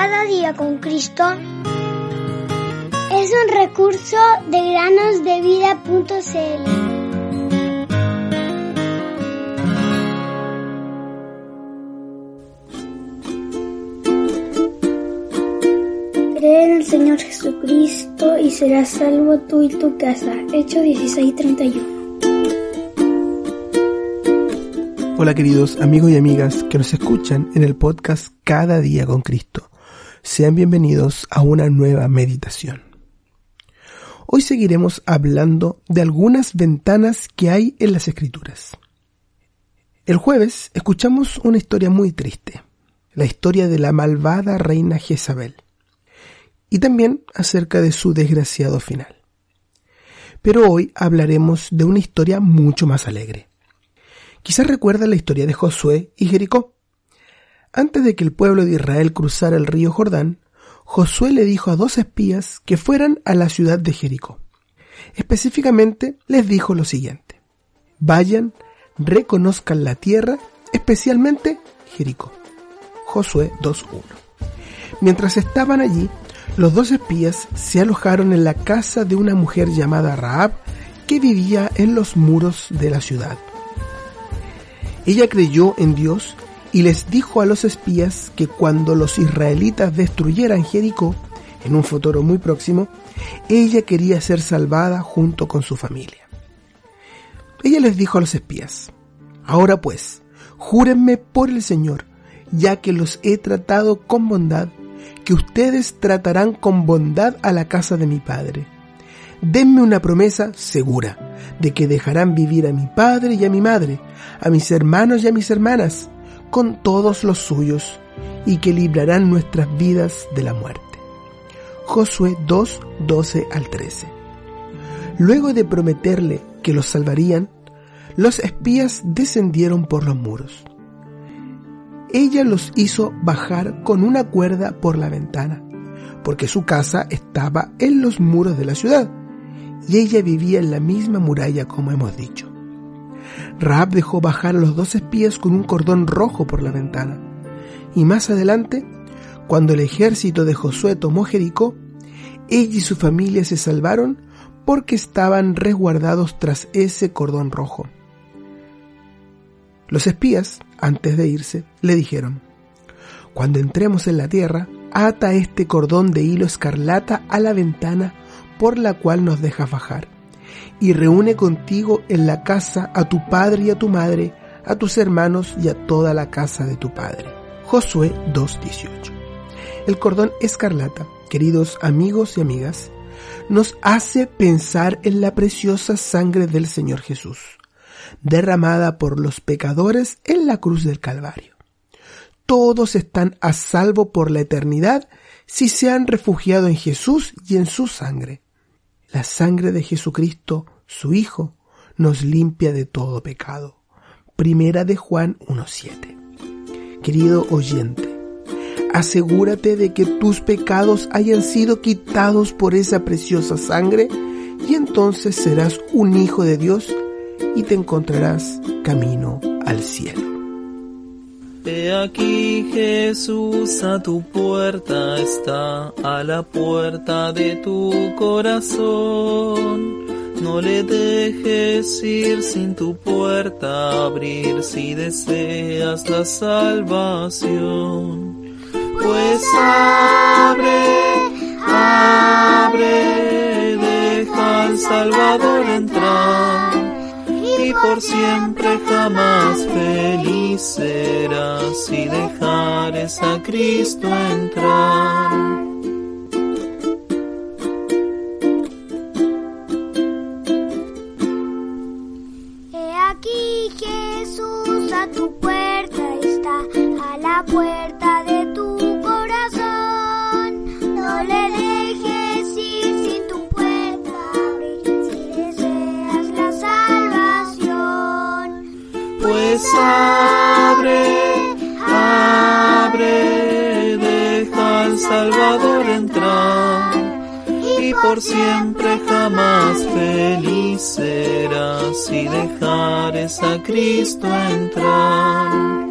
Cada día con Cristo es un recurso de granosdevida.cl. Cree en el Señor Jesucristo y serás salvo tú y tu casa. Hecho 16:31. Hola queridos amigos y amigas que nos escuchan en el podcast Cada día con Cristo. Sean bienvenidos a una nueva meditación. Hoy seguiremos hablando de algunas ventanas que hay en las escrituras. El jueves escuchamos una historia muy triste, la historia de la malvada reina Jezabel, y también acerca de su desgraciado final. Pero hoy hablaremos de una historia mucho más alegre Quizás recuerda la historia de Josué y Jericó. Antes de que el pueblo de Israel cruzara el río Jordán, Josué le dijo a dos espías que fueran a la ciudad de Jericó. Específicamente les dijo lo siguiente. Vayan, reconozcan la tierra, especialmente Jericó. Josué 2.1. Mientras estaban allí, los dos espías se alojaron en la casa de una mujer llamada Raab que vivía en los muros de la ciudad. Ella creyó en Dios y les dijo a los espías que cuando los israelitas destruyeran Jericó, en un futuro muy próximo, ella quería ser salvada junto con su familia. Ella les dijo a los espías, ahora pues, júrenme por el Señor, ya que los he tratado con bondad, que ustedes tratarán con bondad a la casa de mi Padre denme una promesa segura de que dejarán vivir a mi padre y a mi madre, a mis hermanos y a mis hermanas, con todos los suyos, y que librarán nuestras vidas de la muerte. Josué 2, 12 al 13. Luego de prometerle que los salvarían, los espías descendieron por los muros. Ella los hizo bajar con una cuerda por la ventana, porque su casa estaba en los muros de la ciudad y ella vivía en la misma muralla como hemos dicho. Raab dejó bajar a los dos espías con un cordón rojo por la ventana. Y más adelante, cuando el ejército de Josué tomó Jericó, ella y su familia se salvaron porque estaban resguardados tras ese cordón rojo. Los espías, antes de irse, le dijeron, Cuando entremos en la tierra, ata este cordón de hilo escarlata a la ventana por la cual nos dejas bajar, y reúne contigo en la casa a tu padre y a tu madre, a tus hermanos y a toda la casa de tu padre. Josué 2.18. El cordón escarlata, queridos amigos y amigas, nos hace pensar en la preciosa sangre del Señor Jesús, derramada por los pecadores en la cruz del Calvario. Todos están a salvo por la eternidad si se han refugiado en Jesús y en su sangre. La sangre de Jesucristo, su Hijo, nos limpia de todo pecado. Primera de Juan 1.7. Querido oyente, asegúrate de que tus pecados hayan sido quitados por esa preciosa sangre y entonces serás un hijo de Dios y te encontrarás camino al cielo. He aquí Jesús a tu puerta está, a la puerta de tu corazón. No le dejes ir sin tu puerta abrir si deseas la salvación. Pues abre, abre, deja al Salvador entrar por siempre jamás feliz serás si dejares a Cristo entrar. He aquí Jesús a tu puerta está, a la puerta Salvador entrar y por siempre jamás feliz serás si dejares a Cristo entrar.